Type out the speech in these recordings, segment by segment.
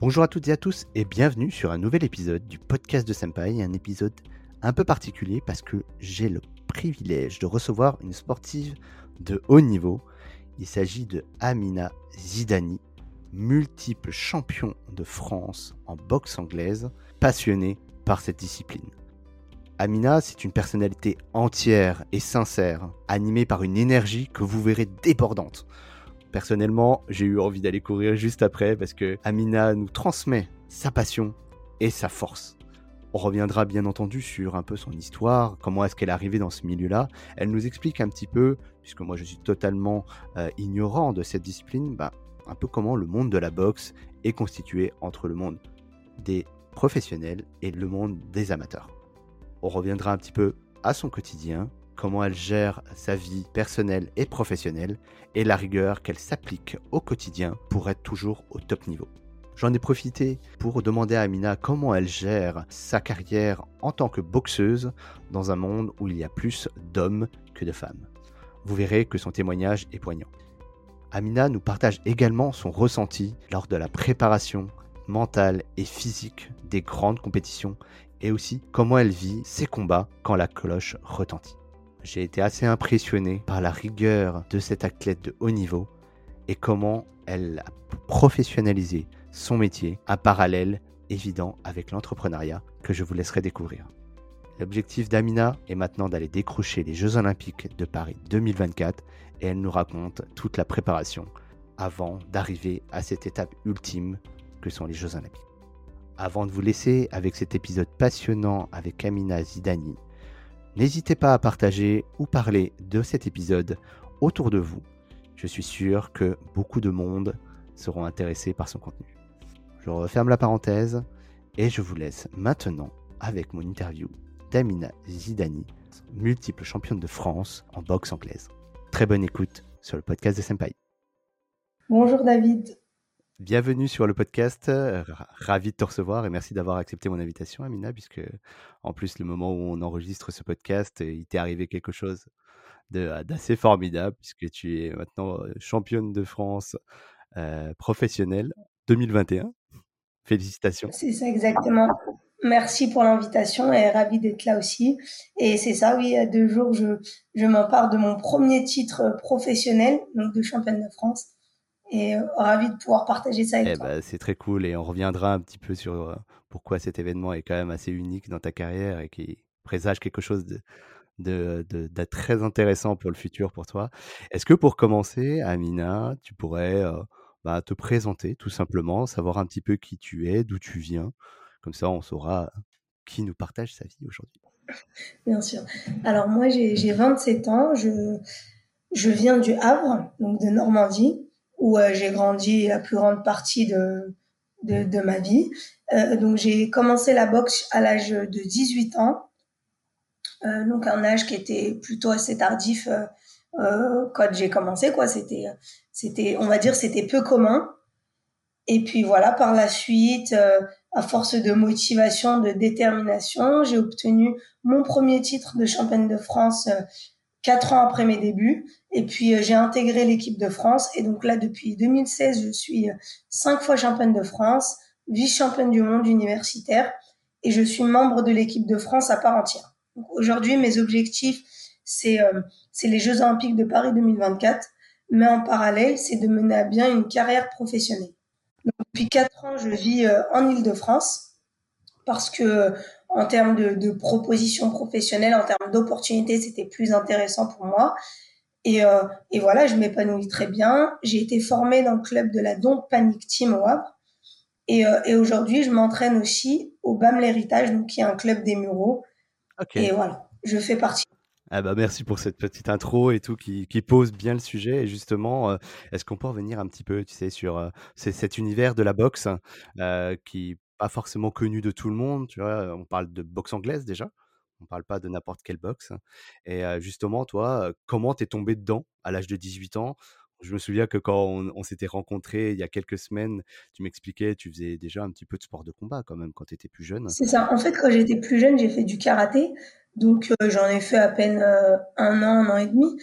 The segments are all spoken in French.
Bonjour à toutes et à tous et bienvenue sur un nouvel épisode du podcast de Senpai, un épisode un peu particulier parce que j'ai le privilège de recevoir une sportive de haut niveau. Il s'agit de Amina Zidani, multiple champion de France en boxe anglaise, passionnée par cette discipline. Amina, c'est une personnalité entière et sincère, animée par une énergie que vous verrez débordante. Personnellement, j'ai eu envie d'aller courir juste après parce que Amina nous transmet sa passion et sa force. On reviendra bien entendu sur un peu son histoire, comment est-ce qu'elle est arrivée dans ce milieu-là. Elle nous explique un petit peu, puisque moi je suis totalement euh, ignorant de cette discipline, bah, un peu comment le monde de la boxe est constitué entre le monde des professionnels et le monde des amateurs. On reviendra un petit peu à son quotidien, comment elle gère sa vie personnelle et professionnelle et la rigueur qu'elle s'applique au quotidien pour être toujours au top niveau. J'en ai profité pour demander à Amina comment elle gère sa carrière en tant que boxeuse dans un monde où il y a plus d'hommes que de femmes. Vous verrez que son témoignage est poignant. Amina nous partage également son ressenti lors de la préparation mentale et physique des grandes compétitions et aussi comment elle vit ses combats quand la cloche retentit. J'ai été assez impressionné par la rigueur de cette athlète de haut niveau et comment elle a professionnalisé son métier, un parallèle évident avec l'entrepreneuriat que je vous laisserai découvrir. L'objectif d'Amina est maintenant d'aller décrocher les Jeux olympiques de Paris 2024 et elle nous raconte toute la préparation avant d'arriver à cette étape ultime que sont les Jeux olympiques. Avant de vous laisser avec cet épisode passionnant avec Amina Zidani, n'hésitez pas à partager ou parler de cet épisode autour de vous. Je suis sûr que beaucoup de monde seront intéressés par son contenu. Je referme la parenthèse et je vous laisse maintenant avec mon interview d'Amina Zidani, multiple championne de France en boxe anglaise. Très bonne écoute sur le podcast de Senpai. Bonjour David. Bienvenue sur le podcast. Ravi de te recevoir et merci d'avoir accepté mon invitation, Amina, puisque en plus, le moment où on enregistre ce podcast, il t'est arrivé quelque chose d'assez formidable, puisque tu es maintenant championne de France euh, professionnelle 2021. Félicitations. C'est ça exactement. Merci pour l'invitation et ravi d'être là aussi. Et c'est ça, oui, il y a deux jours, je m'empare de mon premier titre professionnel, donc de championne de France et euh, ravi de pouvoir partager ça avec eh toi. Bah, c'est très cool et on reviendra un petit peu sur euh, pourquoi cet événement est quand même assez unique dans ta carrière et qui présage quelque chose de, de, de, très intéressant pour le futur pour toi. Est-ce que pour commencer, Amina, tu pourrais euh, bah, te présenter tout simplement, savoir un petit peu qui tu es, d'où tu viens, comme ça on saura qui nous partage sa vie aujourd'hui. Bien sûr. Alors moi j'ai 27 ans, je, je viens du Havre, donc de Normandie où euh, j'ai grandi la plus grande partie de, de, ma vie. Euh, donc j'ai commencé la boxe à l'âge de 18 ans, euh, donc un âge qui était plutôt assez tardif quand j'ai commencé quoi. C'était, c'était, on va dire, c'était peu commun. Et puis voilà, par la suite, à force de motivation, de détermination, j'ai obtenu mon premier titre de championne de France quatre ans après mes débuts. Et puis euh, j'ai intégré l'équipe de France. Et donc là, depuis 2016, je suis euh, cinq fois championne de France, vice-championne du monde universitaire, et je suis membre de l'équipe de France à part entière. Aujourd'hui, mes objectifs, euh, c'est les Jeux olympiques de Paris 2024, mais en parallèle, c'est de mener à bien une carrière professionnelle. depuis quatre ans, je vis en Île-de-France parce que en termes de, de propositions professionnelles, en termes d'opportunités, c'était plus intéressant pour moi. Et, euh, et voilà, je m'épanouis très bien. J'ai été formée dans le club de la Don't Panic Team au Havre. Et, euh, et aujourd'hui, je m'entraîne aussi au BAM l'Héritage, donc qui est un club des Mureaux. Et voilà, je fais partie. Ah bah merci pour cette petite intro et tout qui, qui pose bien le sujet. Et justement, euh, est-ce qu'on peut revenir un petit peu, tu sais, sur euh, cet univers de la boxe euh, qui pas forcément connu de tout le monde, tu vois? On parle de boxe anglaise déjà. On parle pas de n'importe quelle boxe. Et justement, toi, comment t'es tombé dedans à l'âge de 18 ans? Je me souviens que quand on, s'était rencontrés il y a quelques semaines, tu m'expliquais, tu faisais déjà un petit peu de sport de combat quand même quand tu étais plus jeune. C'est ça. En fait, quand j'étais plus jeune, j'ai fait du karaté. Donc, j'en ai fait à peine un an, un an et demi.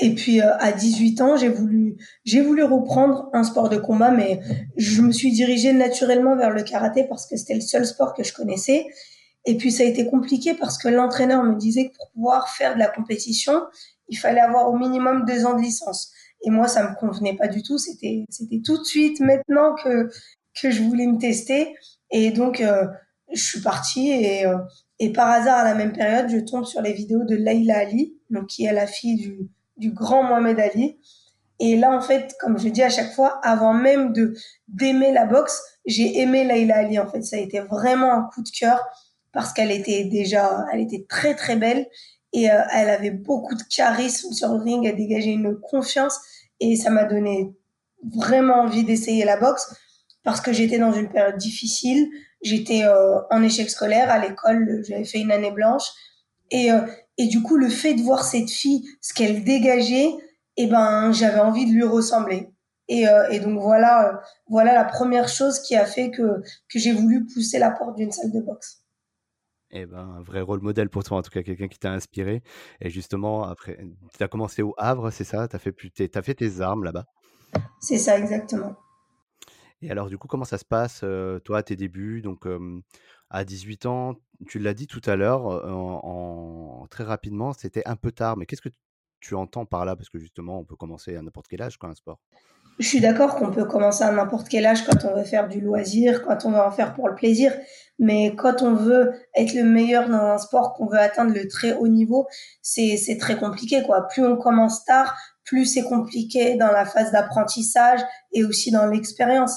Et puis euh, à 18 ans, j'ai voulu j'ai voulu reprendre un sport de combat, mais je me suis dirigée naturellement vers le karaté parce que c'était le seul sport que je connaissais. Et puis ça a été compliqué parce que l'entraîneur me disait que pour pouvoir faire de la compétition, il fallait avoir au minimum deux ans de licence. Et moi, ça me convenait pas du tout. C'était c'était tout de suite maintenant que que je voulais me tester. Et donc euh, je suis partie et euh, et par hasard à la même période, je tombe sur les vidéos de Laila Ali, donc qui est la fille du du grand Mohamed Ali. Et là, en fait, comme je dis à chaque fois, avant même de d'aimer la boxe, j'ai aimé Laila Ali. En fait, ça a été vraiment un coup de cœur parce qu'elle était déjà, elle était très très belle et euh, elle avait beaucoup de charisme sur le ring. Elle dégageait une confiance et ça m'a donné vraiment envie d'essayer la boxe parce que j'étais dans une période difficile. J'étais euh, en échec scolaire à l'école. J'avais fait une année blanche et euh, et du coup, le fait de voir cette fille, ce qu'elle dégageait, eh ben, j'avais envie de lui ressembler. Et, euh, et donc voilà, euh, voilà la première chose qui a fait que, que j'ai voulu pousser la porte d'une salle de boxe. Eh ben, un vrai rôle modèle pour toi, en tout cas, quelqu'un qui t'a inspiré. Et justement, après, tu as commencé au Havre, c'est ça? Tu as, as, fait tes armes là-bas? C'est ça, exactement. Et alors, du coup, comment ça se passe, euh, toi, à tes débuts? Donc, à 18 ans, tu l'as dit tout à l'heure, très rapidement, c'était un peu tard. Mais qu'est-ce que tu entends par là? Parce que justement, on peut commencer à n'importe quel âge, quoi, un sport. Je suis d'accord qu'on peut commencer à n'importe quel âge quand on veut faire du loisir, quand on veut en faire pour le plaisir. Mais quand on veut être le meilleur dans un sport, qu'on veut atteindre le très haut niveau, c'est très compliqué, quoi. Plus on commence tard, plus c'est compliqué dans la phase d'apprentissage et aussi dans l'expérience.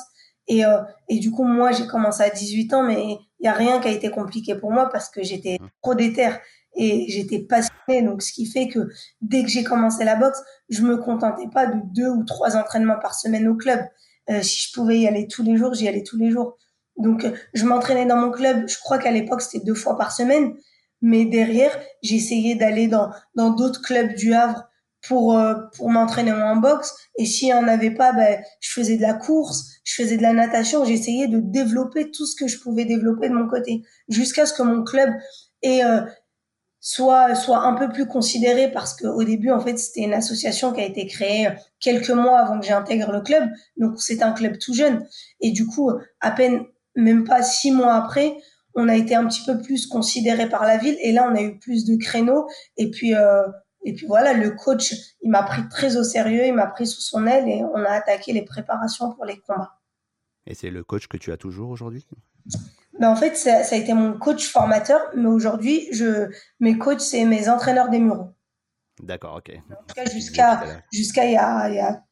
Et du coup, moi, j'ai commencé à 18 ans, mais il y a rien qui a été compliqué pour moi parce que j'étais mmh. trop déter et j'étais passionnée. Donc, ce qui fait que dès que j'ai commencé la boxe, je me contentais pas de deux ou trois entraînements par semaine au club. Euh, si je pouvais y aller tous les jours, j'y allais tous les jours. Donc, euh, je m'entraînais dans mon club. Je crois qu'à l'époque, c'était deux fois par semaine. Mais derrière, j'essayais d'aller dans dans d'autres clubs du Havre pour euh, pour m'entraîner en boxe. Et s'il n'y en avait pas ben je faisais de la course je faisais de la natation j'essayais de développer tout ce que je pouvais développer de mon côté. Jusqu'à ce que mon club ait, euh, soit soit un peu plus considéré parce que au début en fait c'était une association qui a été créée quelques mois avant que j'intègre le club. Donc c'est un club tout jeune. Et du coup à peine même pas six mois après on a été un petit peu plus considéré par la ville. Et là on a eu plus de créneaux. Et puis euh, et puis voilà, le coach, il m'a pris très au sérieux, il m'a pris sous son aile et on a attaqué les préparations pour les combats. Et c'est le coach que tu as toujours aujourd'hui? Ben en fait, ça, a été mon coach formateur, mais aujourd'hui, je, mes coachs, c'est mes entraîneurs des mureaux. D'accord, ok. jusqu'à jusqu'à il, y a, il y a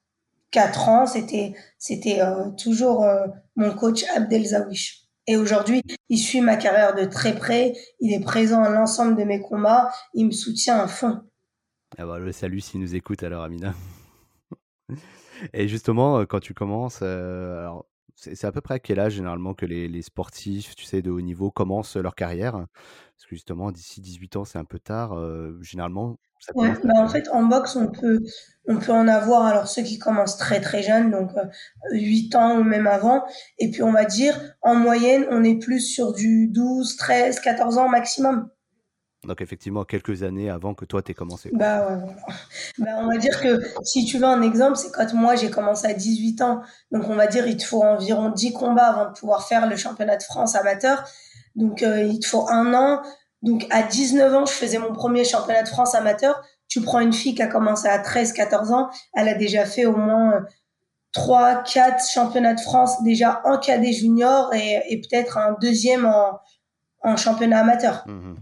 4 ans, c'était c'était euh, toujours euh, mon coach Abdel Zawish. Et aujourd'hui, il suit ma carrière de très près, il est présent à l'ensemble de mes combats, il me soutient à fond. Ah bah, le salut s'il nous écoute alors Amina. Et justement, euh, quand tu commences, euh, alors c'est à peu près à quel âge généralement que les, les, sportifs, tu sais, de haut niveau commencent leur carrière? Parce que justement, d'ici 18 ans, c'est un peu tard. Euh, généralement, ça ouais, bah en fait, en boxe, on peut, on peut en avoir, alors ceux qui commencent très très jeunes, donc 8 ans ou même avant. Et puis, on va dire, en moyenne, on est plus sur du 12, 13, 14 ans maximum. Donc effectivement, quelques années avant que toi, tu aies commencé. Bah ouais, bah, on va dire que si tu veux un exemple, c'est quand moi j'ai commencé à 18 ans. Donc on va dire il te faut environ 10 combats avant de pouvoir faire le championnat de France amateur. Donc euh, il te faut un an. Donc à 19 ans, je faisais mon premier championnat de France amateur. Tu prends une fille qui a commencé à 13, 14 ans, elle a déjà fait au moins 3, 4 championnats de France déjà en cadet junior et, et peut-être un deuxième en, en championnat amateur. Mmh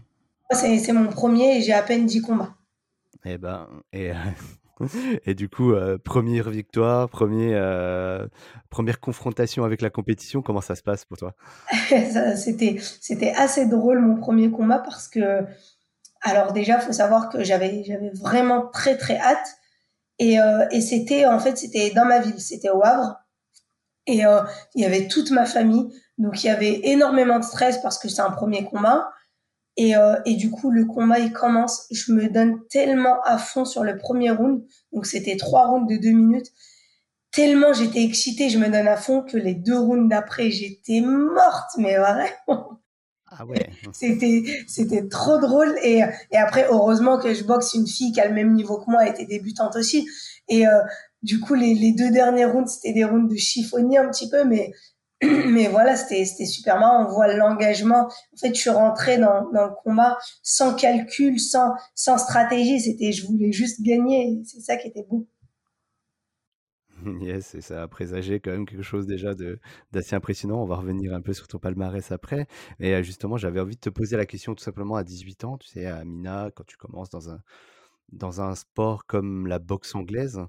c'est mon premier et j'ai à peine 10 combats. Et eh ben, et, et du coup, euh, première victoire, premier, euh, première confrontation avec la compétition, comment ça se passe pour toi? C'était c'était assez drôle mon premier combat parce que, alors déjà, faut savoir que j'avais j'avais vraiment très très hâte et, euh, et c'était en fait c'était dans ma ville, c'était au Havre et il y avait toute ma famille, donc il y avait énormément de stress parce que c'est un premier combat. Et, euh, et du coup, le combat, il commence. Je me donne tellement à fond sur le premier round. Donc, c'était trois rounds de deux minutes. Tellement j'étais excitée, je me donne à fond que les deux rounds d'après, j'étais morte, mais vraiment. Ah ouais. c'était, c'était trop drôle. Et, et après, heureusement que je boxe une fille qui a le même niveau que moi, elle était débutante aussi. Et euh, du coup, les, les deux derniers rounds, c'était des rounds de chiffonnier un petit peu, mais mais voilà, c'était super marrant. On voit l'engagement. En fait, je suis rentrée dans, dans le combat sans calcul, sans sans stratégie. C'était, je voulais juste gagner. C'est ça qui était beau. Yes, et ça a présagé quand même quelque chose déjà d'assez impressionnant. On va revenir un peu sur ton palmarès après. Et euh, justement, j'avais envie de te poser la question tout simplement à 18 ans, tu sais, à Mina, quand tu commences dans un dans un sport comme la boxe anglaise,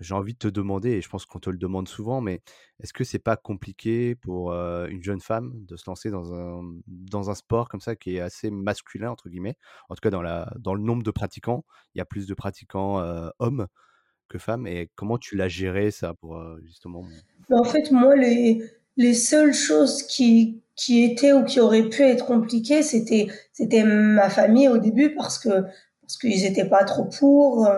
j'ai envie de te demander, et je pense qu'on te le demande souvent, mais est-ce que c'est pas compliqué pour une jeune femme de se lancer dans un, dans un sport comme ça qui est assez masculin, entre guillemets? En tout cas, dans, la, dans le nombre de pratiquants, il y a plus de pratiquants hommes que femmes. Et comment tu l'as géré ça pour justement bah, En fait, moi, les, les seules choses qui, qui étaient ou qui auraient pu être compliquées, c'était c'était ma famille au début parce que parce qu'ils étaient pas trop pour.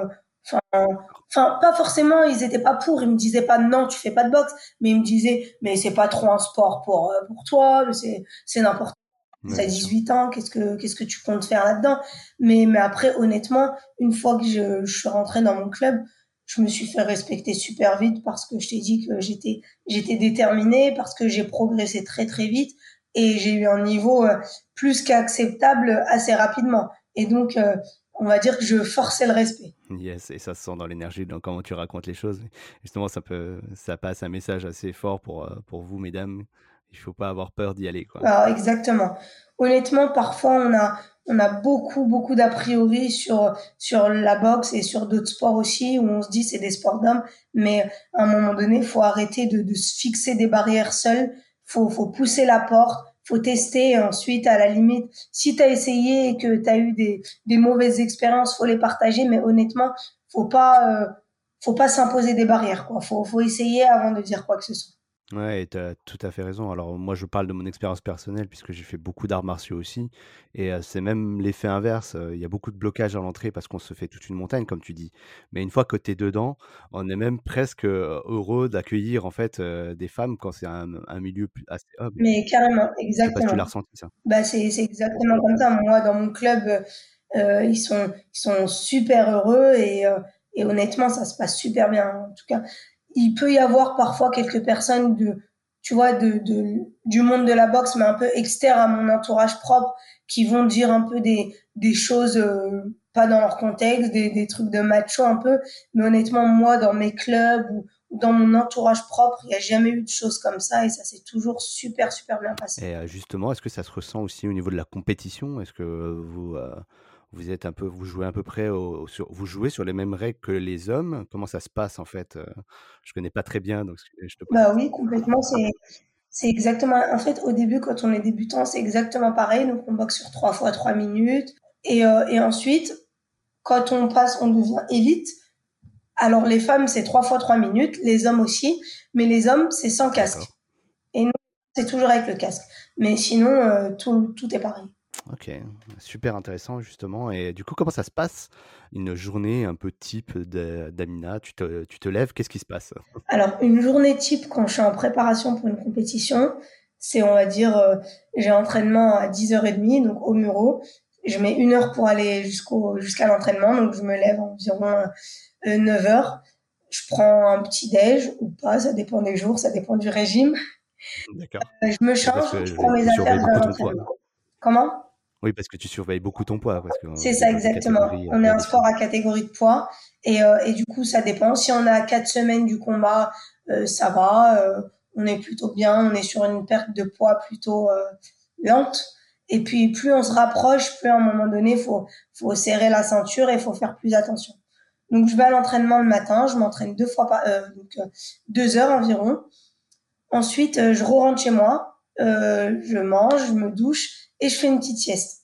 Enfin, pas forcément, ils étaient pas pour. Ils me disaient pas non, tu fais pas de boxe, mais ils me disaient mais c'est pas trop un sport pour euh, pour toi, c'est c'est n'importe quoi. T'as 18 ans, qu'est-ce que qu'est-ce que tu comptes faire là-dedans? Mais mais après, honnêtement, une fois que je, je suis rentrée dans mon club, je me suis fait respecter super vite parce que je t'ai dit que j'étais j'étais déterminée, parce que j'ai progressé très très vite et j'ai eu un niveau euh, plus qu'acceptable assez rapidement. Et donc, euh, on va dire que je forçais le respect. Yes, et ça se sent dans l'énergie, dans comment tu racontes les choses. Justement, ça peut, ça passe un message assez fort pour, euh, pour vous, mesdames. Il faut pas avoir peur d'y aller. Quoi. Alors, exactement. Honnêtement, parfois, on a, on a beaucoup, beaucoup d'a priori sur, sur la boxe et sur d'autres sports aussi, où on se dit c'est des sports d'hommes, mais à un moment donné, il faut arrêter de, de se fixer des barrières seules. Faut, faut pousser la porte faut tester. Ensuite, à la limite, si tu as essayé et que tu as eu des, des mauvaises expériences, faut les partager. Mais honnêtement, faut pas, euh, faut pas s'imposer des barrières. Quoi. Faut, faut essayer avant de dire quoi que ce soit. Ouais, tu as tout à fait raison. Alors moi, je parle de mon expérience personnelle puisque j'ai fait beaucoup d'arts martiaux aussi. Et c'est même l'effet inverse. Il y a beaucoup de blocages à l'entrée parce qu'on se fait toute une montagne, comme tu dis. Mais une fois que tu es dedans, on est même presque heureux d'accueillir en fait des femmes quand c'est un, milieu assez homme. Mais carrément, exactement. tu l'as ressenti ça. Bah, c'est exactement comme ça. Moi, dans mon club, ils, sont, ils sont super heureux et, et honnêtement, ça se passe super bien. En tout cas, il peut y avoir parfois quelques personnes de, tu vois, de, du monde de la boxe, mais un peu externes à mon entourage propre, qui vont dire un peu des, des choses euh, pas dans leur contexte, des, des trucs de macho un peu. Mais honnêtement, moi, dans mes clubs ou, dans mon entourage propre, il n'y a jamais eu de choses comme ça et ça s'est toujours super, super bien passé. Et euh, justement, est-ce que ça se ressent aussi au niveau de la compétition? Est-ce que vous, euh, vous êtes un peu, vous jouez à peu près, sur, vous jouez sur les mêmes règles que les hommes? Comment ça se passe en fait euh? Je connais pas très bien, donc je te. Bah oui, complètement. C'est, exactement. En fait, au début, quand on est débutant, c'est exactement pareil. Donc, on boxe sur trois fois trois minutes, et, euh, et ensuite, quand on passe, on devient élite. Alors, les femmes, c'est trois fois trois minutes, les hommes aussi, mais les hommes, c'est sans casque. Et nous, c'est toujours avec le casque. Mais sinon, euh, tout, tout est pareil. Ok, super intéressant justement. Et du coup, comment ça se passe une journée un peu type d'Amina? Tu te, tu te lèves, qu'est-ce qui se passe? Alors, une journée type quand je suis en préparation pour une compétition, c'est, on va dire, euh, j'ai entraînement à 10h30, donc au Muro. Je mets une heure pour aller jusqu'au jusqu'à l'entraînement, donc je me lève environ 9h. Euh, je prends un petit déj ou pas, ça dépend des jours, ça dépend du régime. D'accord. Euh, je me change, je prends mes affaires de l'entraînement. Comment? Oui, parce que tu surveilles beaucoup ton poids. C'est ça, exactement. On est un sport à catégorie de poids. Et, euh, et, du coup, ça dépend. Si on a quatre semaines du combat, euh, ça va. Euh, on est plutôt bien. On est sur une perte de poids plutôt lente. Et puis, plus on se rapproche, plus à un moment donné, faut, faut serrer la ceinture et faut faire plus attention. Donc, je vais à l'entraînement le matin. Je m'entraîne deux fois par, donc deux heures environ. Ensuite, je rentre chez moi. je mange, je me douche et je fais une petite sieste.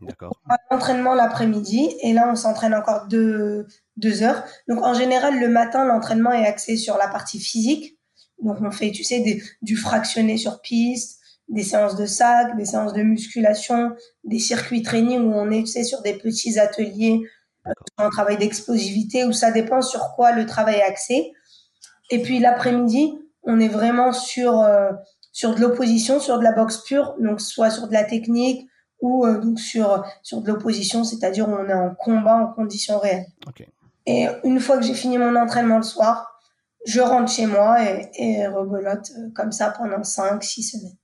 D'accord. L'entraînement l'après-midi et là on s'entraîne encore deux, deux heures. Donc en général le matin l'entraînement est axé sur la partie physique. Donc on fait tu sais des, du fractionné sur piste, des séances de sac, des séances de musculation, des circuits training où on est tu sais sur des petits ateliers, un travail d'explosivité où ça dépend sur quoi le travail est axé. Et puis l'après-midi on est vraiment sur euh, sur de l'opposition, sur de la boxe pure, donc soit sur de la technique ou euh, donc sur sur de l'opposition, c'est-à-dire où on est en combat en conditions réelles. Et une fois que j'ai fini mon entraînement le soir, je rentre chez moi et, et rebelote euh, comme ça pendant 5-6 semaines.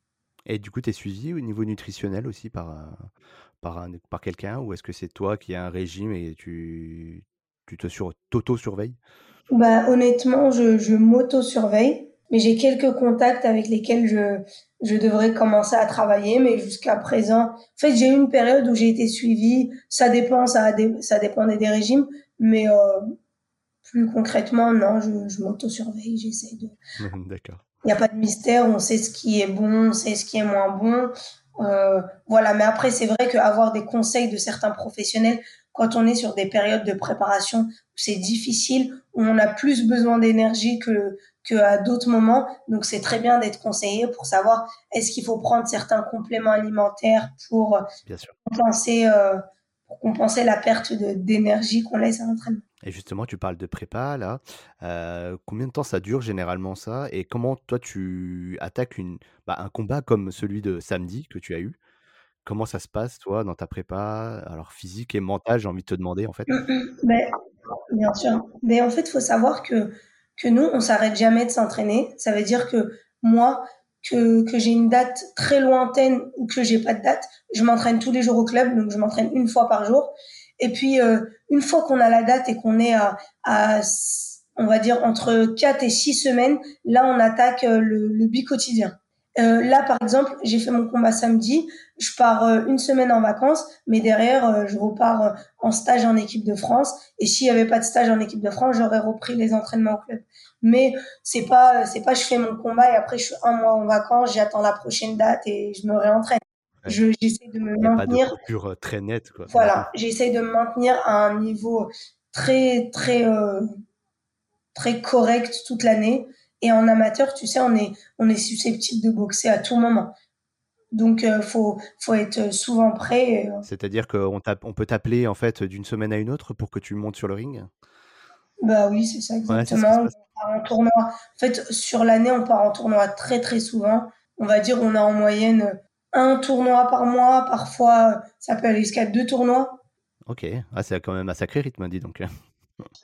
Et du coup, tu es suivi au niveau nutritionnel aussi par, par, par quelqu'un ou est-ce que c'est toi qui as un régime et tu, tu te sur, t'auto-surveilles? Bah, Honnêtement, je, je m'auto-surveille, mais j'ai quelques contacts avec lesquels je, je devrais commencer à travailler, mais jusqu'à présent, en fait, j'ai eu une période où j'ai été suivie, ça dépend, ça, ça dépendait des régimes, mais euh, plus concrètement, non, je, je m'auto-surveille, j'essaie de... D'accord. Il n'y a pas de mystère, on sait ce qui est bon, on sait ce qui est moins bon. Euh, voilà, mais après, c'est vrai qu'avoir des conseils de certains professionnels quand on est sur des périodes de préparation où c'est difficile, où on a plus besoin d'énergie que qu'à d'autres moments. Donc c'est très bien d'être conseillé pour savoir est-ce qu'il faut prendre certains compléments alimentaires pour compenser euh, pour compenser la perte d'énergie qu'on laisse à l'entraînement. Et justement, tu parles de prépa là. Euh, combien de temps ça dure généralement ça? Et comment toi tu attaques une, bah, un combat comme celui de samedi que tu as eu? Comment ça se passe toi dans ta prépa? Alors physique et mentale, j'ai envie de te demander en fait. Mmh, mmh. Ben, bien sûr. Mais en fait, il faut savoir que, que nous, on s'arrête jamais de s'entraîner. Ça veut dire que moi, que, que j'ai une date très lointaine ou que j'ai pas de date, je m'entraîne tous les jours au club, donc je m'entraîne une fois par jour. Et puis, euh, une fois qu'on a la date et qu'on est à, à, on va dire, entre 4 et 6 semaines, là, on attaque euh, le, le bi-quotidien. Euh, là, par exemple, j'ai fait mon combat samedi. Je pars euh, une semaine en vacances, mais derrière, euh, je repars euh, en stage en équipe de France. Et s'il y avait pas de stage en équipe de France, j'aurais repris les entraînements au club. Mais c'est pas, c'est pas, je fais mon combat et après je suis un mois en vacances, j'attends la prochaine date et je me réentraîne. Je, j'essaie de me maintenir. Pas de très nette, quoi. Voilà, j'essaie de me maintenir à un niveau très, très, très correct toute l'année. Et en amateur, tu sais, on est, on est susceptible de boxer à tout moment. Donc, il euh, faut, faut être souvent prêt. Euh. C'est-à-dire qu'on on peut t'appeler en fait d'une semaine à une autre pour que tu montes sur le ring? Bah oui, c'est ça exactement. on part en tournoi. En fait, sur l'année, on part en tournoi très très souvent. On va dire, on a en moyenne un tournoi par mois. Parfois, ça peut aller jusqu'à deux tournois. Ok, ah, c'est quand même un sacré rythme, dis donc.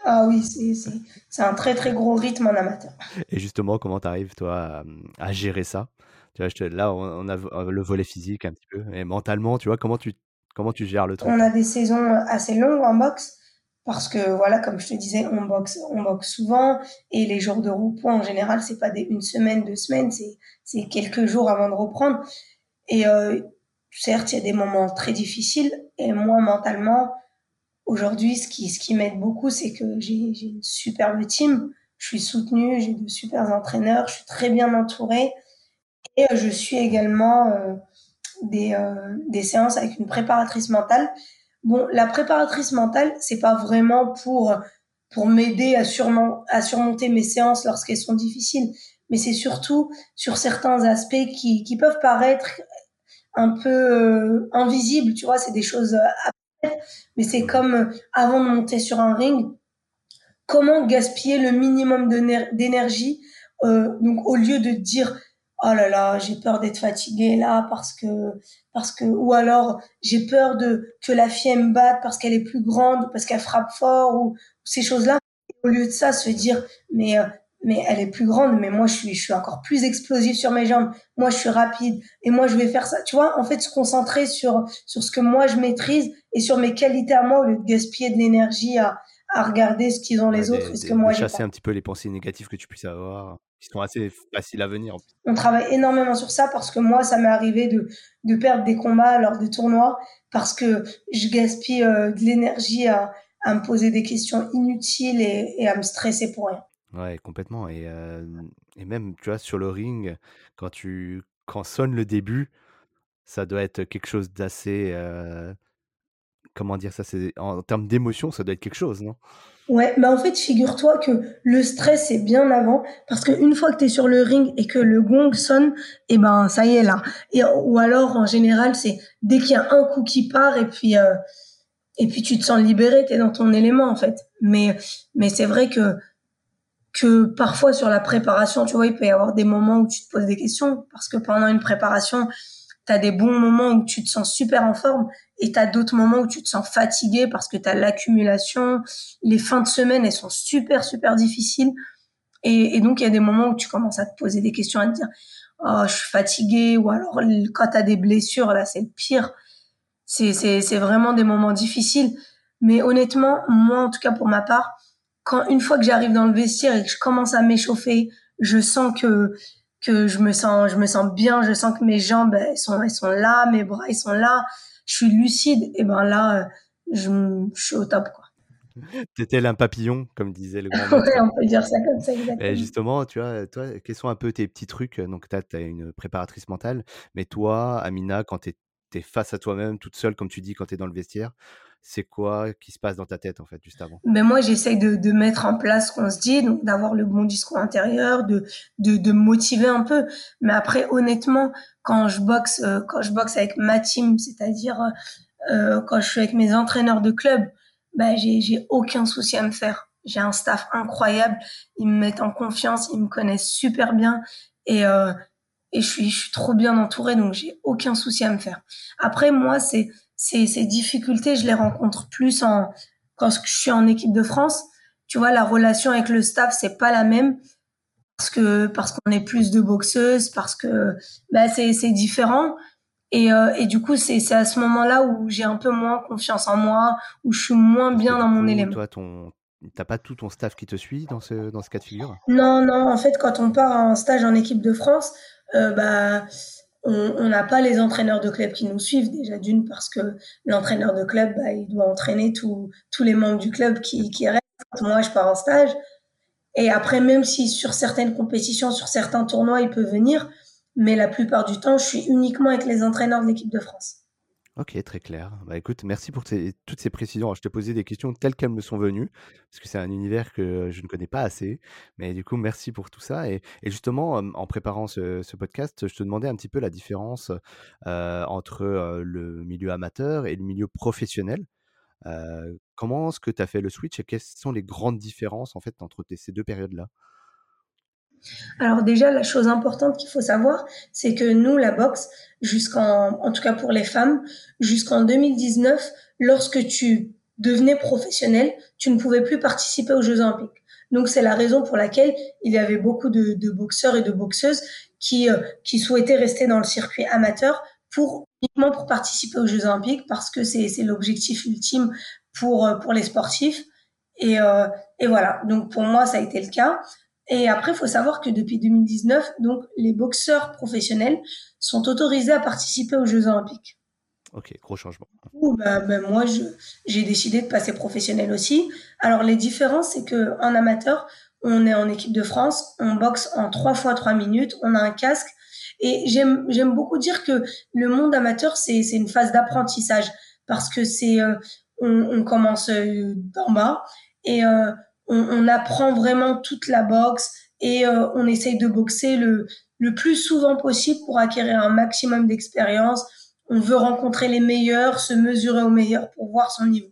Ah oui, c'est un très très gros rythme en amateur. Et justement, comment tu arrives toi à, gérer ça? Tu vois, Là, on, a le volet physique un petit peu, et mentalement, tu vois, comment tu, comment tu gères le truc? On a des saisons assez longues en boxe, parce que voilà, comme je te disais, on boxe, on boxe souvent, et les jours de repos en général, c'est pas des, une semaine, deux semaines, c'est quelques jours avant de reprendre. Et euh, certes, il y a des moments très difficiles, et moi, mentalement, Aujourd'hui, ce qui, ce qui m'aide beaucoup, c'est que j'ai une superbe team. Je suis soutenue, j'ai de super entraîneurs, je suis très bien entourée. Et euh, je suis également euh, des, euh, des séances avec une préparatrice mentale. Bon, la préparatrice mentale, c'est pas vraiment pour pour m'aider à, surmonter mes séances lorsqu'elles sont difficiles, mais c'est surtout sur certains aspects qui, qui peuvent paraître un peu invisibles, tu vois, c'est des choses mais c'est comme euh, avant de monter sur un ring, comment gaspiller le minimum d'énergie euh, donc au lieu de dire oh là là j'ai peur d'être fatigué là parce que parce que ou alors j'ai peur de que la fille me batte parce qu'elle est plus grande parce qu'elle frappe fort ou, ces choses là au lieu de ça se dire mais euh, mais elle est plus grande, mais moi je suis, je suis encore plus explosive sur mes jambes. Moi je suis rapide et moi je vais faire ça. Tu vois, en fait, se concentrer sur sur ce que moi je maîtrise et sur mes qualités à moi au lieu de gaspiller de l'énergie à, à regarder ce qu'ils ont les autres et ce que moi j'ai. Chasser un petit peu les pensées négatives que tu puisses avoir, qui sont assez faciles à venir. On travaille énormément sur ça parce que moi ça m'est arrivé de de perdre des combats lors des tournois parce que je gaspille euh, de l'énergie à à me poser des questions inutiles et, et à me stresser pour rien. Ouais, complètement et et même, tu vois, sur le ring, quand tu quand sonne le début, ça doit être quelque chose d'assez, comment dire ça? C'est en termes d'émotion, ça doit être quelque chose, non? Ouais, mais en fait, figure-toi que le stress, c'est bien avant, parce qu'une fois que tu es sur le ring et que le gong sonne, et eh ben, ça y est, là. Et ou alors, en général, c'est dès qu'il y a un coup qui part et puis, et puis tu te sens libéré, tu es dans ton élément, en fait. Mais mais c'est vrai que que parfois sur la préparation, tu vois, il peut y avoir des moments où tu te poses des questions parce que pendant une préparation, tu as des bons moments où tu te sens super en forme et tu as d'autres moments où tu te sens fatigué parce que tu as l'accumulation. Les fins de semaine, elles sont super, super difficiles. Et, donc, il y a des moments où tu commences à te poser des questions, à te dire, oh, je suis fatigué, ou alors quand tu as des blessures, là, c'est le pire. C'est vraiment des moments difficiles. Mais honnêtement, moi, en tout cas, pour ma part, quand une fois que j'arrive dans le vestiaire et que je commence à m'échauffer, je sens que que je me sens je me sens bien, je sens que mes jambes elles sont elles sont là, mes bras ils sont là, je suis lucide et ben là je, je suis au top quoi. T'étais un papillon, comme disait le grand ouais, on peut dire ça comme ça, exactement. Et justement, tu vois, toi, quels sont un peu tes petits trucs? Donc, tu as, une préparatrice mentale, mais toi, Amina, quand tu es, face à toi-même, toute seule, comme tu dis, quand tu es dans le vestiaire, c'est quoi qui se passe dans ta tête en fait juste avant? Mais ben, moi j'essaye de, mettre en place ce qu'on se dit, d'avoir le bon discours intérieur, de, de, motiver un peu. Mais après honnêtement, quand je boxe, euh, quand je boxe avec ma team, c'est-à-dire euh, quand je suis avec mes entraîneurs de club, j'ai j'ai aucun souci à me faire. J'ai un staff incroyable, ils me mettent en confiance, ils me connaissent super bien et euh, et je suis je suis trop bien entourée donc j'ai aucun souci à me faire. Après moi c'est ces, ces difficultés, je les rencontre plus en quand je suis en équipe de France. Tu vois, la relation avec le staff, c'est pas la même parce que parce qu'on est plus de boxeuses, parce que bah, c'est c'est différent. Et, euh, et du coup, c'est c'est à ce moment-là où j'ai un peu moins confiance en moi, où je suis moins bien dans mon élément. Toi, ton T'as pas tout ton staff qui te suit dans ce, dans ce cas de figure? Non, non. En fait, quand on part en stage en équipe de France, euh, bah, on n'a pas les entraîneurs de club qui nous suivent déjà d'une parce que l'entraîneur de club bah, il doit entraîner tous les membres du club qui, qui restent. Moi je pars en stage. Et après même si sur certaines compétitions sur certains tournois il peut venir mais la plupart du temps je suis uniquement avec les entraîneurs de l'équipe de France Ok, très clair. Bah écoute, merci pour toutes ces précisions. je te posais des questions telles qu'elles me sont venues, parce que c'est un univers que je ne connais pas assez. Mais du coup, merci pour tout ça. Et, justement, en préparant ce, podcast, je te demandais un petit peu la différence entre le milieu amateur et le milieu professionnel. comment est-ce que tu as fait le switch et quelles sont les grandes différences en fait entre ces deux périodes-là? Alors déjà, la chose importante qu'il faut savoir, c'est que nous, la boxe, jusqu'en, en tout cas pour les femmes, jusqu'en 2019, lorsque tu devenais professionnel, tu ne pouvais plus participer aux Jeux Olympiques. Donc c'est la raison pour laquelle il y avait beaucoup de, boxeurs et de boxeuses qui, euh, qui souhaitaient rester dans le circuit amateur pour uniquement pour participer aux Jeux Olympiques parce que c'est, c'est l'objectif ultime pour, euh, pour les sportifs. Et, euh, et voilà, donc pour moi ça a été le cas. Et après, il faut savoir que depuis 2019, donc les boxeurs professionnels sont autorisés à participer aux Jeux Olympiques. Ok, gros changement. Bah, bah, moi, j'ai décidé de passer professionnel aussi. Alors les différences, c'est que en amateur, on est en équipe de France, on boxe en 3 fois 3 minutes, on a un casque. Et j'aime beaucoup dire que le monde amateur, c'est une phase d'apprentissage parce que c'est euh, on, on, commence euh, d'en bas et euh, on, on, apprend vraiment toute la boxe et euh, on essaye de boxer le, le plus souvent possible pour acquérir un maximum d'expérience. On veut rencontrer les meilleurs, se mesurer aux meilleurs pour voir son niveau.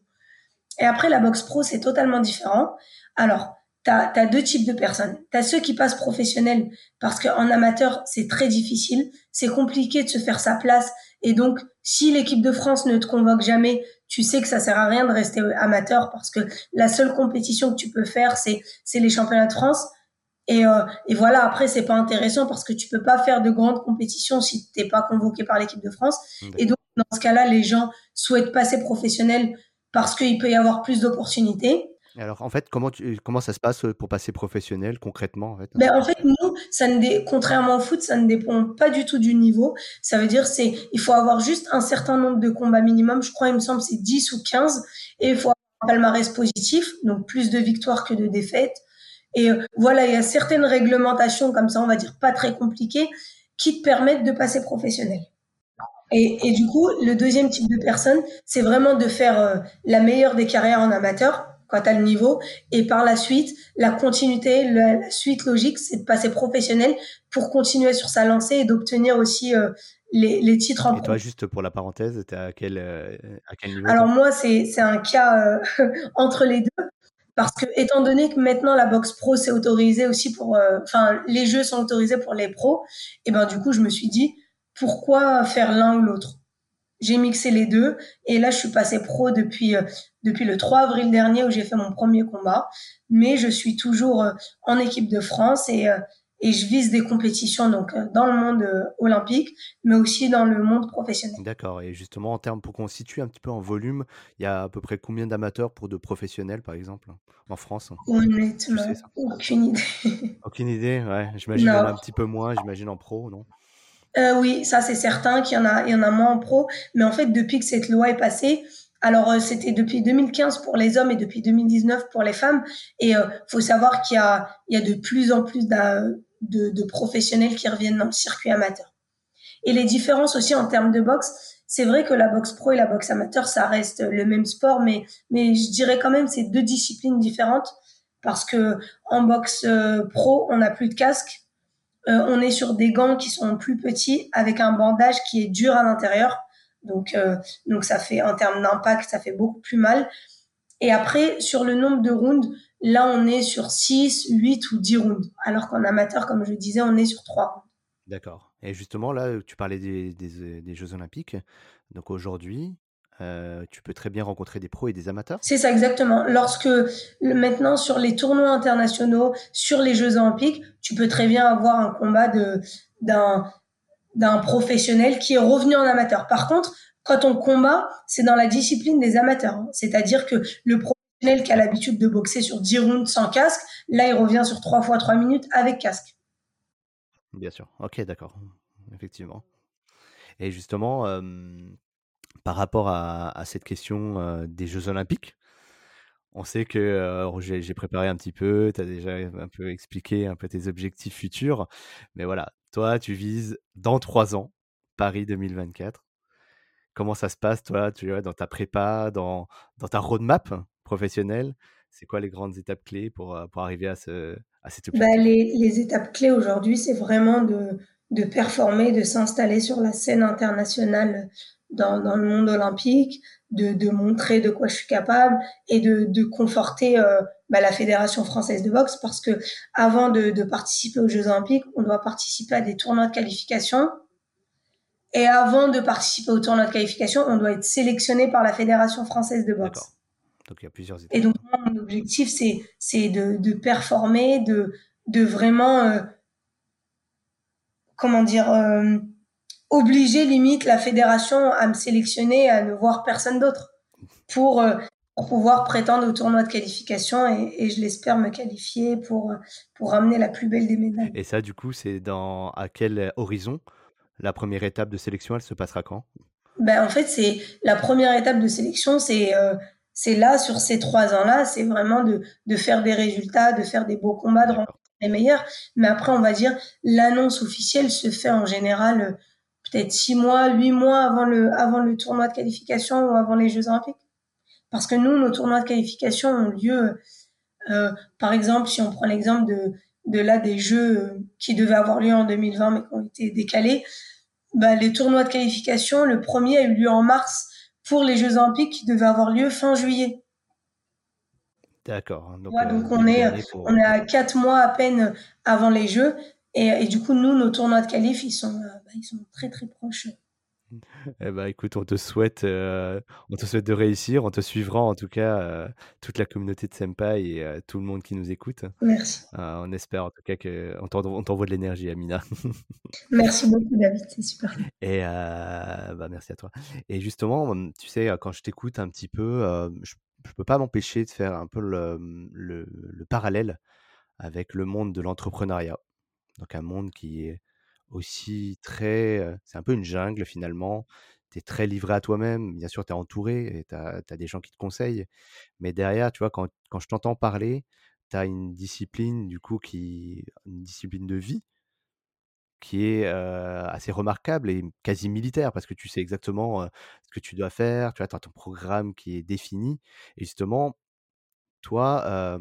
Et après, la boxe pro, c'est totalement différent. Alors, tu as, deux types de personnes. Tu as ceux qui passent professionnels parce qu'en amateur, c'est très difficile. C'est compliqué de se faire sa place. Et donc, si l'équipe de France ne te convoque jamais, tu sais que ça sert à rien de rester amateur parce que la seule compétition que tu peux faire, c'est c'est les championnats de France. Et, euh, et voilà, après, c'est pas intéressant parce que tu peux pas faire de grandes compétitions si t'es pas convoqué par l'équipe de France. Et donc, dans ce cas-là, les gens souhaitent passer professionnel parce qu'il peut y avoir plus d'opportunités. Alors, en fait, comment, comment ça se passe pour passer professionnel concrètement en fait, ben, en fait nous, ça ne contrairement au foot, ça ne dépend pas du tout du niveau. Ça veut dire c'est il faut avoir juste un certain nombre de combats minimum. Je crois, il me semble, c'est 10 ou 15. Et il faut avoir un palmarès positif, donc plus de victoires que de défaites. Et voilà, il y a certaines réglementations comme ça, on va dire pas très compliquées, qui te permettent de passer professionnel. Et, et du coup, le deuxième type de personne, c'est vraiment de faire la meilleure des carrières en amateur quand tu as le niveau. Et par la suite, la continuité, la, suite logique, c'est de passer professionnel pour continuer sur sa lancée et d'obtenir aussi euh, les, les, titres en Et toi, juste pour la parenthèse, tu à quel, euh, à quel niveau Alors moi, c'est un cas euh, entre les deux. Parce que, étant donné que maintenant la boxe pro c'est autorisé aussi pour, enfin, les jeux sont autorisés pour les pros, et ben du coup, je me suis dit, pourquoi faire l'un ou l'autre? J'ai mixé les deux, et là, je suis passé pro depuis depuis le 3 avril dernier où j'ai fait mon premier combat, mais je suis toujours euh, en équipe de France et et je vise des compétitions donc euh, dans le monde euh, olympique, mais aussi dans le monde professionnel. D'accord. Et justement, en termes, pour qu'on situe un petit peu en volume, il y a à peu près combien d'amateurs pour de professionnels, par exemple, en France? Honnêtement, aucune idée. aucune idée, ouais. J'imagine qu'il y en a un petit peu moins, j'imagine en pro, non? Euh, Oui, ça c'est certain qu'il y en a, il y en a moins en pro, mais en fait depuis que cette loi est passée, alors c'était depuis 2015 pour les hommes et depuis 2019 pour les femmes. Et il faut savoir qu'il y y a de plus en plus de, de, professionnels qui reviennent dans le circuit amateur. Et les différences aussi en termes de boxe, c'est vrai que la boxe pro et la boxe amateur, ça reste le même sport, mais, mais je dirais quand même c'est deux disciplines différentes parce que en boxe euh, pro, on n'a plus de casque, euh, on est sur des gants qui sont plus petits avec un bandage qui est dur à l'intérieur. Donc, euh, donc ça fait en termes d'impact, ça fait beaucoup plus mal. Et après, sur le nombre de rounds, Là, on est sur 6, 8 ou 10 rounds. Alors qu'en amateur, comme je disais, on est sur 3 rounds. D'accord. Et justement, là, tu parlais des, des, Jeux Olympiques. Donc aujourd'hui, euh, tu peux très bien rencontrer des pros et des amateurs? C'est ça, exactement. Lorsque maintenant, sur les tournois internationaux, sur les Jeux Olympiques, tu peux très bien avoir un combat d'un d'un professionnel qui est revenu en amateur. Par contre, quand on combat, c'est dans la discipline des amateurs. Hein. C'est-à-dire que le pro qui a l'habitude de boxer sur 10 rounds sans casque, là, il revient sur 3 fois 3 minutes avec casque. Bien sûr. Ok, d'accord. Effectivement. Et justement, par rapport à, cette question des Jeux Olympiques, on sait que j'ai préparé un petit peu, tu as déjà un peu expliqué un peu tes objectifs futurs, mais voilà, toi, tu vises dans 3 ans, Paris 2024. Comment ça se passe, toi, tu dans ta prépa, dans, dans ta roadmap professionnel, c'est quoi les grandes étapes clés pour, euh, pour arriver à, ce, à cet bah, les, les, étapes clés aujourd'hui, c'est vraiment de, de performer, de s'installer sur la scène internationale dans, dans le monde olympique, de, de, montrer de quoi je suis capable et de, de conforter euh, bah, la Fédération française de boxe parce que avant de, de, participer aux Jeux olympiques, on doit participer à des tournois de qualification. Et avant de participer aux tournois de qualification, on doit être sélectionné par la Fédération française de boxe. Donc il y a plusieurs étapes. Et donc mon objectif c'est c'est de, performer, de de vraiment euh, comment dire euh, obliger limite la fédération à me sélectionner, à ne voir personne d'autre pour, euh, pour pouvoir prétendre au tournoi de qualification et, et je l'espère me qualifier pour pour ramener la plus belle des médailles. Et ça du coup c'est dans à quel horizon? La première étape de sélection elle se passera quand? Ben, en fait, c'est la première étape de sélection, c'est c'est là, sur ces trois ans-là, c'est vraiment de, de faire des résultats, de faire des beaux combats, de rencontrer les meilleurs. Mais après, on va dire, l'annonce officielle se fait en général euh, peut-être six mois, huit mois avant le, avant le tournoi de qualification ou avant les Jeux Olympiques. Parce que nous, nos tournois de qualification ont lieu, euh, par exemple, si on prend l'exemple de, de là des Jeux euh, qui devaient avoir lieu en 2020 mais qui ont été décalés, bah, les tournois de qualification, le premier a eu lieu en mars pour les Jeux Olympiques qui devaient avoir lieu fin juillet. D'accord. Hein, donc, euh, on, est, on est à quatre mois à peine avant les Jeux. Et, du coup, nous, nos tournois de qualif, ils sont, euh, bah, ils sont très, très proches. Eh ben, écoute, on te souhaite, euh, on te souhaite de réussir. On te suivra en tout cas, toute la communauté de Senpai et tout le monde qui nous écoute. Merci. on espère en tout cas qu'on t'envoie de l'énergie, Amina. merci beaucoup, David. C'est super. Et bah, merci à toi. Et justement, tu sais, quand je t'écoute un petit peu, je, ne peux pas m'empêcher de faire un peu le, le parallèle avec le monde de l'entrepreneuriat. Donc un monde qui est aussi très. c'est un peu une jungle finalement. Tu es très livré à toi-même. Bien sûr, tu es entouré et tu as, des gens qui te conseillent. Mais derrière, tu vois, quand, quand je t'entends parler, tu as une discipline, du coup, qui, une discipline de vie qui est assez remarquable et quasi militaire parce que tu sais exactement ce que tu dois faire, tu as ton programme qui est défini. Et justement, toi,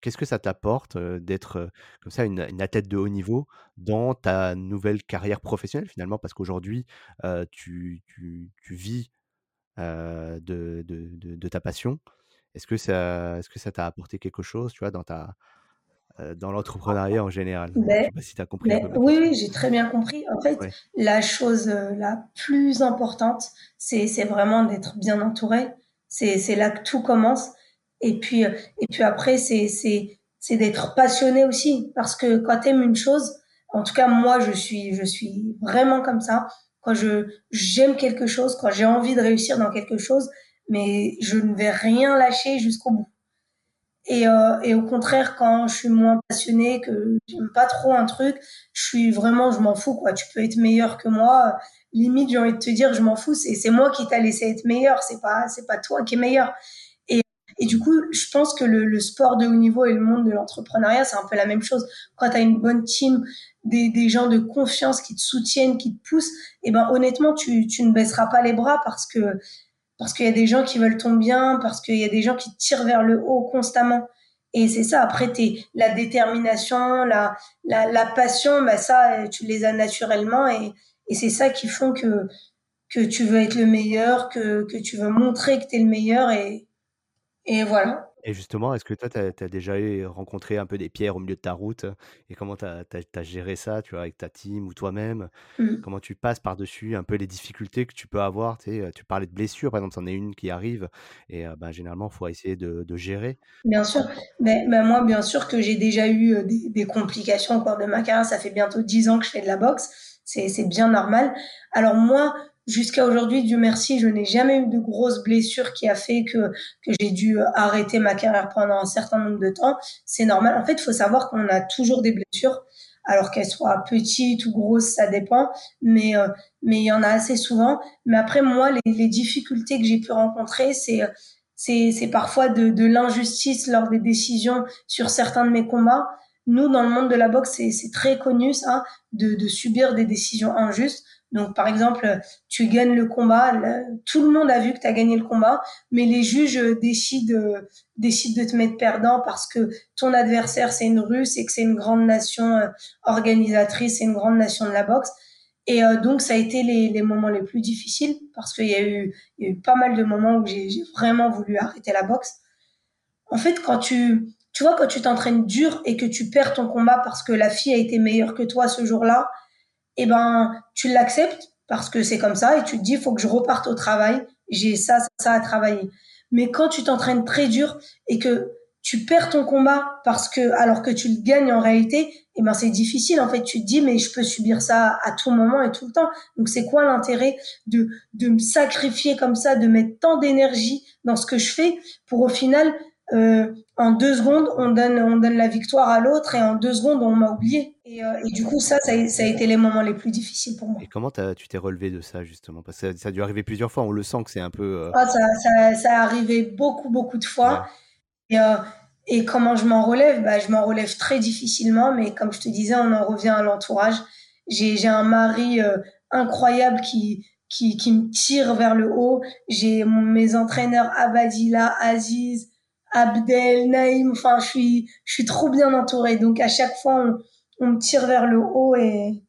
Qu'est-ce que ça t'apporte d'être comme ça une, une, athlète de haut niveau dans ta nouvelle carrière professionnelle finalement? Parce qu'aujourd'hui, tu, tu, tu, vis de, de, de, ta passion Est-ce que ça est-ce que ça t'a apporté quelque chose, tu vois, dans ta, dans l'entrepreneuriat en général? Je Mais sais pas si tu as compris un peu oui, j'ai très bien compris. En fait, Ouais. la chose, la plus importante, c'est vraiment d'être bien entouré. C'est là que tout commence et puis, heu et puis après c'est c'est c'est d'être passionné aussi parce que quand tu aimes une chose, en tout cas moi je suis je suis vraiment comme ça. Quand je j'aime quelque chose, quand j'ai envie de réussir dans quelque chose, mais je ne vais rien lâcher jusqu'au bout. Et, euh, et au contraire, quand je suis moins passionnée, que j'aime pas trop un truc, je suis vraiment, je m'en fous, quoi. Tu peux être meilleur que moi. Limite, j'ai envie de te dire, je m'en fous. C'est, c'est moi qui t'a laissé être meilleur. C'est pas, c'est pas toi qui es meilleur. Et, du coup, je pense que le, le sport de haut niveau et le monde de l'entrepreneuriat, c'est un peu la même chose. Quand tu as une bonne team, des, des gens de confiance qui te soutiennent, qui te poussent, et ben honnêtement, tu, tu ne baisseras pas les bras parce que parce qu'il y a des gens qui veulent ton bien, parce qu'il y a des gens qui te tirent vers le haut constamment. Et c'est ça, après, t'es, la détermination, la, la, la passion, bah ça, tu les as naturellement et, et c'est ça qui font que, que tu veux être le meilleur, que, que tu veux montrer que tu es le meilleur et, et voilà. Et justement, est-ce que toi, tu as déjà rencontré un peu des pierres au milieu de ta route? Et comment tu as géré ça, tu vois, avec ta team ou toi-même? Mm. Comment tu passes par-dessus un peu les difficultés que tu peux avoir? Tu sais, tu parlais de blessures, par exemple, c'en est une qui arrive et heu, bah, généralement, il faut essayer de de gérer. Bien sûr. Mais, moi, bien sûr que j'ai déjà eu euh, des, des complications au cours de ma carrière. Ça fait bientôt dix ans que je fais de la boxe. C'est, c'est bien normal. Alors moi, jusqu'à aujourd'hui, Dieu merci, je n'ai jamais eu de grosses blessures qui a fait que, que j'ai dû arrêter ma carrière pendant un certain nombre de temps. C'est normal. En fait, il faut savoir qu'on a toujours des blessures. Alors qu'elles soient petites ou grosses, ça dépend. Mais euh, mais il y en a assez souvent. Mais après, moi, les, les difficultés que j'ai pu rencontrer, c'est c'est, parfois de, de l'injustice lors des décisions sur certains de mes combats. Nous, dans le monde de la boxe, c'est, c'est très connu ça, de, de subir des décisions injustes. Donc, par exemple, tu gagnes le combat, tout le monde a vu que tu as gagné le combat, mais les juges décident, décident de te mettre perdant parce que ton adversaire, c'est une Russe et que c'est une grande nation euh, organisatrice, c'est une grande nation de la boxe. Et euh, donc, ça a été les, les, moments les plus difficiles parce qu'il y, y a eu pas mal de moments où j'ai vraiment voulu arrêter la boxe. En fait, quand tu, tu vois, quand tu t'entraînes dur et que tu perds ton combat parce que la fille a été meilleure que toi ce jour-là, eh ben, tu l'acceptes parce que c'est comme ça et tu te dis, faut que je reparte au travail, j'ai ça, ça, ça à travailler. Mais quand tu t'entraînes très dur et que tu perds ton combat parce que, alors que tu le gagnes en réalité, eh ben, c'est difficile. En fait, tu te dis, mais je peux subir ça à tout moment et tout le temps. Donc, c'est quoi l'intérêt de, de me sacrifier comme ça, de mettre tant d'énergie dans ce que je fais pour au final, euh, en deux secondes, on donne, on donne la victoire à l'autre et en deux secondes, on m'a oublié. Et, euh, et, du coup, ça, ça a, ça a, été les moments les plus difficiles pour moi. Et comment tu t'es relevé de ça, justement? Parce que ça, a dû arriver plusieurs fois. On le sent que c'est un peu. Euh... Ah, ça, ça, ça a arrivé beaucoup, beaucoup de fois. Ouais. Et, euh, et, comment je m'en relève? Bah, Je m'en relève très difficilement, mais comme je te disais, on en revient à l'entourage. J'ai un mari incroyable qui, qui, qui me tire vers le haut. J'ai mes entraîneurs Abadila, Aziz, Abdel, Naïm, enfin, je suis, je suis trop bien entourée. Donc, à chaque fois, on, on me tire vers le haut et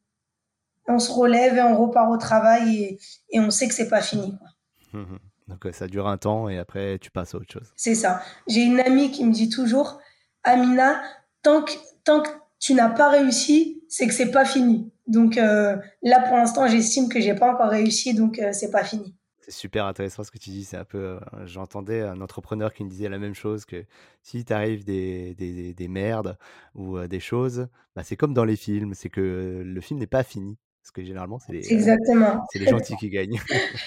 on se relève et on repart au travail et, et on sait que c'est pas fini. Quoi. Donc, ça dure un temps et après, tu passes à autre chose. C'est ça. J'ai une amie qui me dit toujours, Amina, tant que, tant que tu n'as pas réussi, c'est que c'est pas fini. Donc, euh, là, pour l'instant, j'estime que j'ai pas encore réussi, donc euh, c'est pas fini c'est super intéressant ce que tu dis. C'est un peu, euh, j'entendais un entrepreneur qui me disait la même chose que si t'arrives des, des, des merdes ou euh, des choses, bah, c'est comme dans les films, c'est que le film n'est pas fini. Parce que généralement, c'est les, Exactement. Euh, c'est les gentils qui gagnent.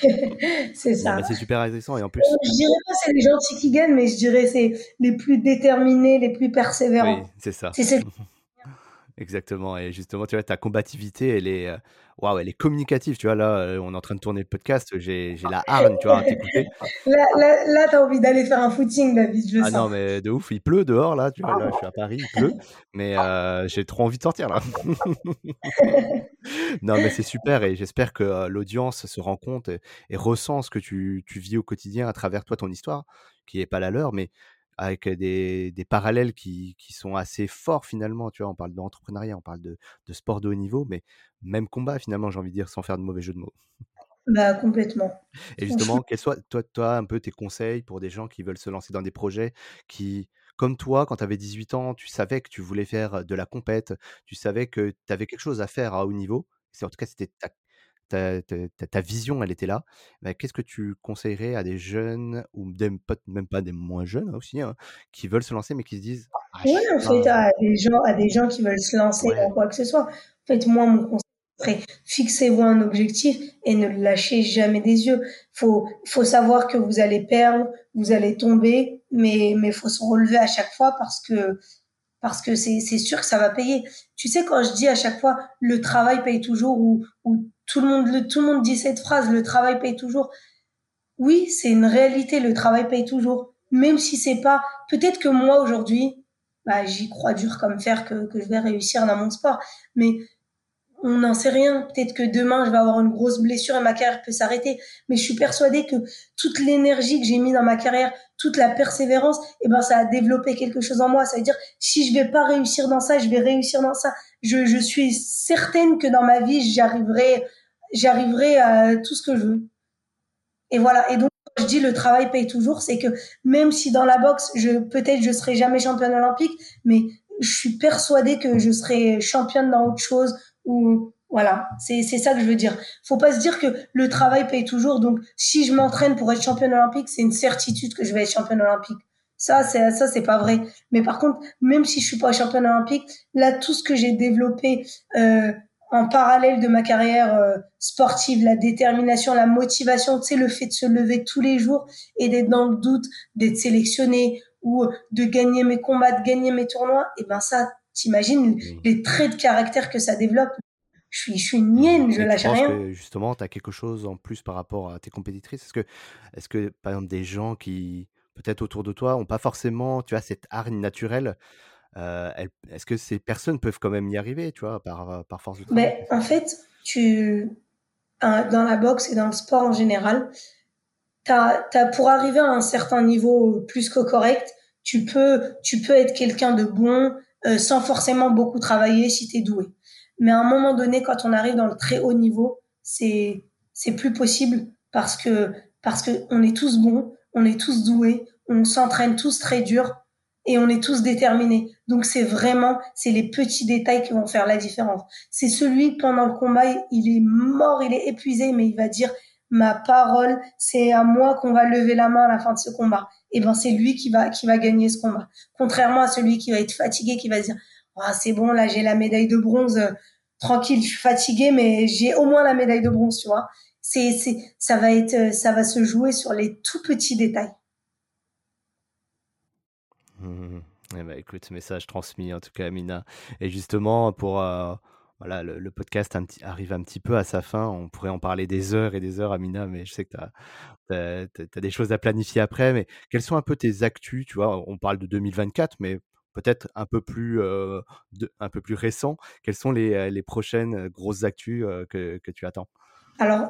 c'est ça. c'est super intéressant. Et en plus. Je dirais pas c'est les gentils qui gagnent, mais je dirais c'est les plus déterminés, les plus persévérants. Oui, c'est ça. C'est Exactement. Et justement, tu vois, ta combativité, elle est, waouh, elle est communicative. Tu vois, là, on est en train de tourner le podcast. J'ai, j'ai la hargne, tu vois, à t'écouter. Là, là, là t'as envie d'aller faire un footing, David. Je le ah sens. non, mais de ouf, il pleut dehors, là. Tu vois, là, je suis à Paris, il pleut. Mais euh, j'ai trop envie de sortir, là. non, mais c'est super. Et j'espère que euh, l'audience se rend compte et, et, ressent ce que tu, tu vis au quotidien à travers toi, ton histoire, qui n'est pas la leur, mais avec des, des parallèles qui, qui, sont assez forts finalement. Tu vois, on parle d'entrepreneuriat, on parle de, de, sport de haut niveau, mais même combat finalement, j'ai envie de dire, sans faire de mauvais jeu de mots. Bah, complètement. Et justement, quels soient, toi toi, un peu tes conseils pour des gens qui veulent se lancer dans des projets qui, comme toi, quand tu avais 18 ans, tu savais que tu voulais faire de la compète, tu savais que tu avais quelque chose à faire à haut niveau. C'est en tout cas, c'était ta ta ta vision, elle était là. Bah, qu'est-ce que tu conseillerais à des jeunes ou peut même pas des moins jeunes aussi, hein, qui veulent se lancer mais qui se disent: «Ah, sais en pas» fait, à des gens à des gens qui veulent se lancer dans ouais, quoi que ce soit. En fait, moi, mon conseil fixez-vous un objectif et ne le lâchez jamais des yeux. Faut faut savoir que vous allez perdre, vous allez tomber, mais mais faut se relever à chaque fois parce que parce que c'est c'est sûr que ça va payer. Tu sais, quand je dis à chaque fois le travail paye toujours ou ou tout le monde le tout le monde dit cette phrase, le travail paye toujours. Oui, c'est une réalité, le travail paye toujours. Même si c'est pas, peut-être que moi aujourd'hui, bah, j'y crois dur comme fer que, que je vais réussir dans mon sport. Mais on n'en sait rien. Peut-être que demain, je vais avoir une grosse blessure et ma carrière peut s'arrêter. Mais je suis persuadée que toute l'énergie que j'ai mis dans ma carrière, toute la persévérance, eh ben, ça a développé quelque chose en moi. Ça veut dire, si je vais pas réussir dans ça, je vais réussir dans ça. Je, je suis certaine que dans ma vie, j'arriverai, j'arriverai à tout ce que je veux. Et voilà. Et donc, je dis le travail paye toujours, c'est que même si dans la boxe, je, peut-être je serai jamais championne olympique, mais je suis persuadée que je serai championne dans autre chose ou, voilà. C'est, c'est ça que je veux dire. Faut pas se dire que le travail paye toujours. Donc, si je m'entraîne pour être championne olympique, c'est une certitude que je vais être championne olympique. Ça, c'est, ça, c'est pas vrai. Mais par contre, même si je suis pas championne olympique, là, tout ce que j'ai développé, euh, en parallèle de ma carrière euh, sportive, la détermination, la motivation, tu sais, le fait de se lever tous les jours et d'être dans le doute, d'être sélectionné ou de gagner mes combats, de gagner mes tournois, et ben ça, t'imagines oui. les traits de caractère que ça développe. Je suis, je suis une Mmh hyène, je lâche rien. que justement, tu as quelque chose en plus par rapport à tes compétitrices? Est-ce que est-ce que, par exemple, des gens qui, peut-être autour de toi, ont pas forcément, tu vois, cette hargne naturelle, elles est-ce que ces personnes peuvent quand même y arriver, tu vois, par, heu, par force de travail? Mais en fait, tu, dans la boxe et dans le sport en général, t'as, pour arriver à un certain niveau plus que correct, tu peux, tu peux être quelqu'un de bon euh, sans forcément beaucoup travailler si tu es doué. Mais à un moment donné, quand on arrive dans le très haut niveau, c'est, c'est plus possible parce que, parce que on est tous bons, on est tous doués, on s'entraîne tous très dur et on est tous déterminés. Donc c'est vraiment, c'est les petits détails qui vont faire la différence. C'est celui pendant le combat, il est mort, il est épuisé, mais il va dire ma parole, c'est à moi qu'on va lever la main à la fin de ce combat. Et ben c'est lui qui va qui va gagner ce combat. Contrairement à celui qui va être fatigué, qui va dire oh, c'est bon là j'ai la médaille de bronze, euh, tranquille, je suis fatigué mais j'ai au moins la médaille de bronze, tu vois. C'est c'est ça va être euh, ça va se jouer sur les tout petits détails. Mmh mh. Eh bah, écoute, message transmis en tout cas, Amina et justement pour, heu, voilà, le podcast arrive un petit peu à sa fin. On pourrait en parler des heures et des heures, Amina, mais je sais que tu as des choses à planifier après, mais quelles sont un peu tes actus? Tu vois, on parle de 2024, mais peut-être un peu plus, de un peu plus récent. Quelles sont les, heu, les prochaines, grosses actus, que que tu attends? Alors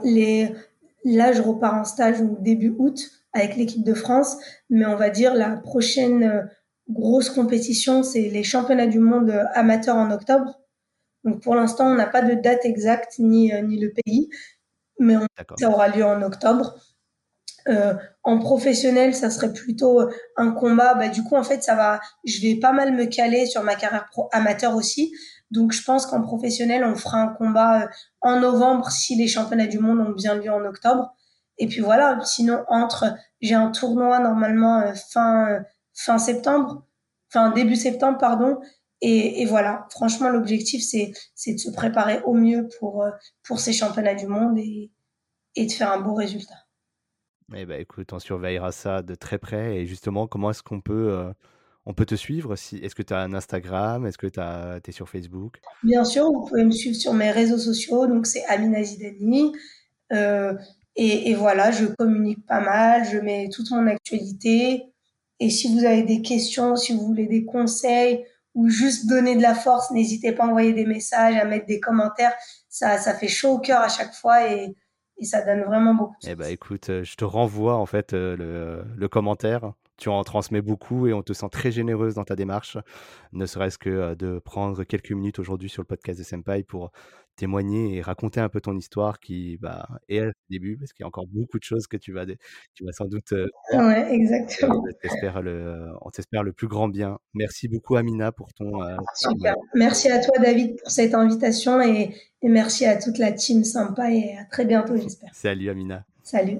là je repars en stage donc début août avec l'équipe de France, mais on va dire la prochaine euh, grosse compétition c'est les championnats du monde euh, amateurs en octobre. Donc pour l'instant, on n'a pas de date exacte ni, euh, ni le pays, mais on, ça aura lieu en octobre. Euh, en professionnel, ça serait plutôt un combat. Bah, du coup, en fait, ça va. Je vais pas mal me caler sur ma carrière pro amateur aussi. Donc, je pense qu'en professionnel, on fera un combat euh, en novembre si les championnats du monde ont bien lieu en octobre. Et puis voilà. Sinon, entre, j'ai un tournoi normalement euh, fin euh, fin septembre, enfin début septembre, pardon. Et, et voilà. Franchement, l'objectif c'est c'est de se préparer au mieux pour euh, pour ces championnats du monde et et de faire un beau résultat. Eh bah, écoute, on surveillera ça de très près et justement, comment est-ce qu'on peut, on peut te suivre? Si est-ce que tu as un Instagram? Est-ce que tu es sur Facebook? Bien sûr, vous pouvez me suivre sur mes réseaux sociaux, donc c'est Amina Zidani. Euh, et, et voilà, je communique pas mal, je mets toute mon actualité. Et si vous avez des questions, si vous voulez des conseils ou juste donner de la force, n'hésitez pas à envoyer des messages, à mettre des commentaires. Ça, ça fait chaud au cœur à chaque fois et, et ça donne vraiment beaucoup de Eh bah, écoute, heu, je te renvoie en fait, heu, le le commentaire tu en transmets beaucoup et on te sent très généreuse dans ta démarche, ne serait-ce que de prendre quelques minutes aujourd'hui sur le podcast de Senpai pour témoigner et raconter un peu ton histoire qui bah, est à début, parce qu'il y a encore beaucoup de choses que tu vas, tu vas sans doute. Ouais, exactement. on t'espère le plus grand bien. Merci beaucoup Amina pour ton... Super. Merci à toi David pour cette invitation et, et merci à toute la team sympa et à très bientôt j'espère. Salut Amina. Salut.